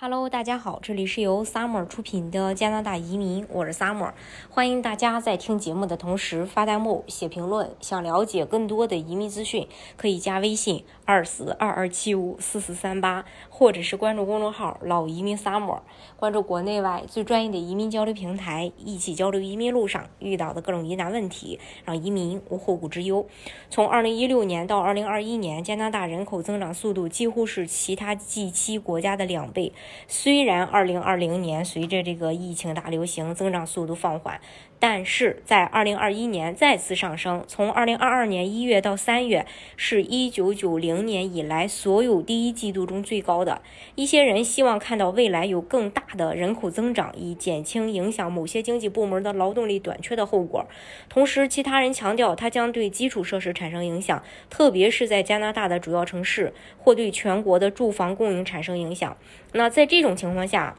Hello，大家好，这里是由 Summer 出品的加拿大移民，我是 Summer，欢迎大家在听节目的同时发弹幕、写评论。想了解更多的移民资讯，可以加微信二四二二七五四四三八，或者是关注公众号“老移民 Summer”，关注国内外最专业的移民交流平台，一起交流移民路上遇到的各种疑难问题，让移民无后顾之忧。从二零一六年到二零二一年，加拿大人口增长速度几乎是其他 G 七国家的两倍。虽然二零二零年随着这个疫情大流行，增长速度放缓。但是在二零二一年再次上升，从二零二二年一月到三月是一九九零年以来所有第一季度中最高的。一些人希望看到未来有更大的人口增长，以减轻影响某些经济部门的劳动力短缺的后果。同时，其他人强调它将对基础设施产生影响，特别是在加拿大的主要城市，或对全国的住房供应产生影响。那在这种情况下，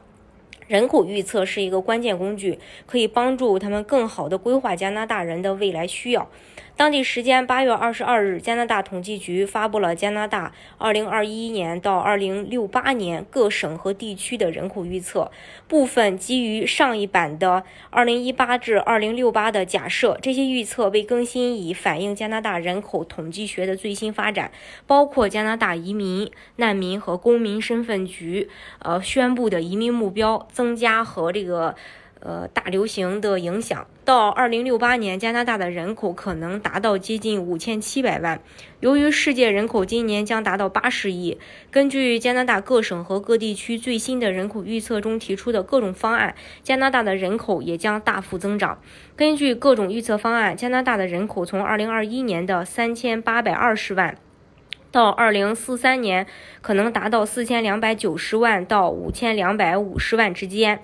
人口预测是一个关键工具，可以帮助他们更好地规划加拿大人的未来需要。当地时间八月二十二日，加拿大统计局发布了加拿大二零二一年到二零六八年各省和地区的人口预测，部分基于上一版的二零一八至二零六八的假设。这些预测被更新以反映加拿大人口统计学的最新发展，包括加拿大移民、难民和公民身份局呃宣布的移民目标增加和这个。呃，大流行的影响，到二零六八年，加拿大的人口可能达到接近五千七百万。由于世界人口今年将达到八十亿，根据加拿大各省和各地区最新的人口预测中提出的各种方案，加拿大的人口也将大幅增长。根据各种预测方案，加拿大的人口从二零二一年的三千八百二十万，到二零四三年可能达到四千两百九十万到五千两百五十万之间。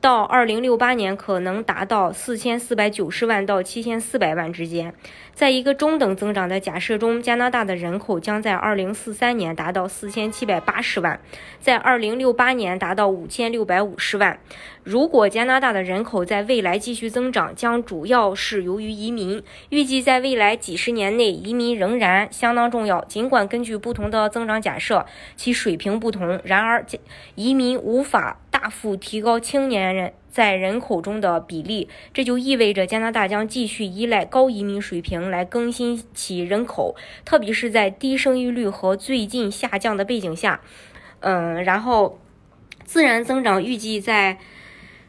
到二零六八年可能达到四千四百九十万到七千四百万之间。在一个中等增长的假设中，加拿大的人口将在二零四三年达到四千七百八十万，在二零六八年达到五千六百五十万。如果加拿大的人口在未来继续增长，将主要是由于移民。预计在未来几十年内，移民仍然相当重要。尽管根据不同的增长假设，其水平不同，然而移民无法大幅提高青年男人。在人口中的比例，这就意味着加拿大将继续依赖高移民水平来更新其人口，特别是在低生育率和最近下降的背景下。嗯，然后自然增长预计在，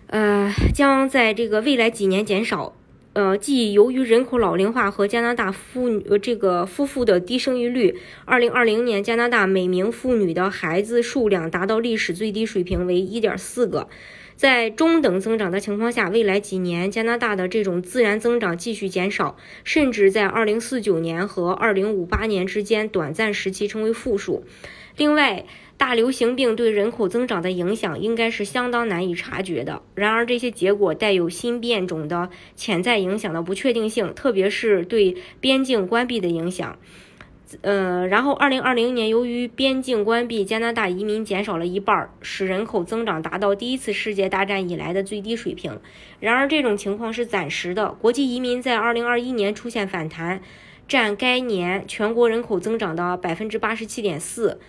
呃，将在这个未来几年减少。呃，即由于人口老龄化和加拿大妇女这个夫妇的低生育率，二零二零年加拿大每名妇女的孩子数量达到历史最低水平为一点四个。在中等增长的情况下，未来几年加拿大的这种自然增长继续减少，甚至在2049年和2058年之间短暂时期成为负数。另外，大流行病对人口增长的影响应该是相当难以察觉的。然而，这些结果带有新变种的潜在影响的不确定性，特别是对边境关闭的影响。嗯，然后二零二零年，由于边境关闭，加拿大移民减少了一半，使人口增长达到第一次世界大战以来的最低水平。然而，这种情况是暂时的。国际移民在二零二一年出现反弹，占该年全国人口增长的百分之八十七点四。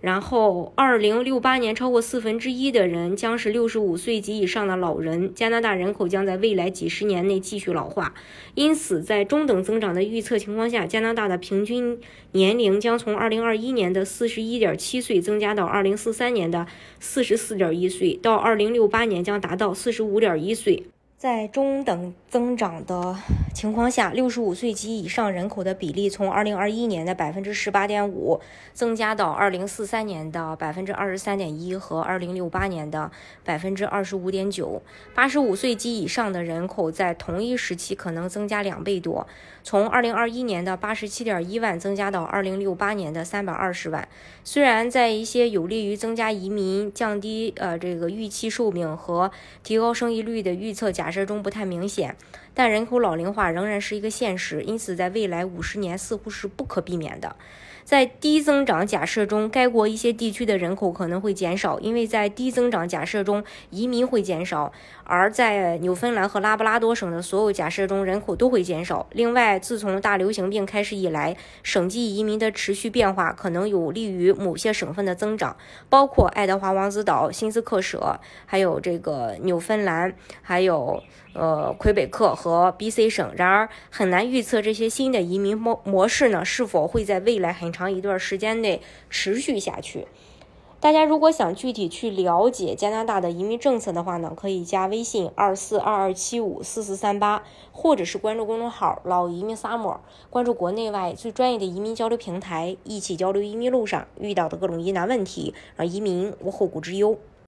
然后，二零六八年，超过四分之一的人将是六十五岁及以上的老人。加拿大人口将在未来几十年内继续老化，因此，在中等增长的预测情况下，加拿大的平均年龄将从二零二一年的四十一点七岁增加到二零四三年的四十四点一岁，到二零六八年将达到四十五点一岁。在中等增长的情况下，六十五岁及以上人口的比例从二零二一年的百分之十八点五增加到二零四三年的百分之二十三点一和二零六八年的百分之二十五点九。八十五岁及以上的人口在同一时期可能增加两倍多，从二零二一年的八十七点一万增加到二零六八年的三百二十万。虽然在一些有利于增加移民、降低呃这个预期寿命和提高生育率的预测假。假设中不太明显，但人口老龄化仍然是一个现实，因此在未来五十年似乎是不可避免的。在低增长假设中，该国一些地区的人口可能会减少，因为在低增长假设中，移民会减少；而在纽芬兰和拉布拉多省的所有假设中，人口都会减少。另外，自从大流行病开始以来，省际移民的持续变化可能有利于某些省份的增长，包括爱德华王子岛、新斯克舍，还有这个纽芬兰，还有呃魁北克和和 B.C 省。然而，很难预测这些新的移民模模式呢是否会在未来很长一段时间内持续下去。大家如果想具体去了解加拿大的移民政策的话呢，可以加微信二四二二七五四四三八，或者是关注公众号“老移民 summer”，关注国内外最专业的移民交流平台，一起交流移民路上遇到的各种疑难问题，让移民无后顾之忧。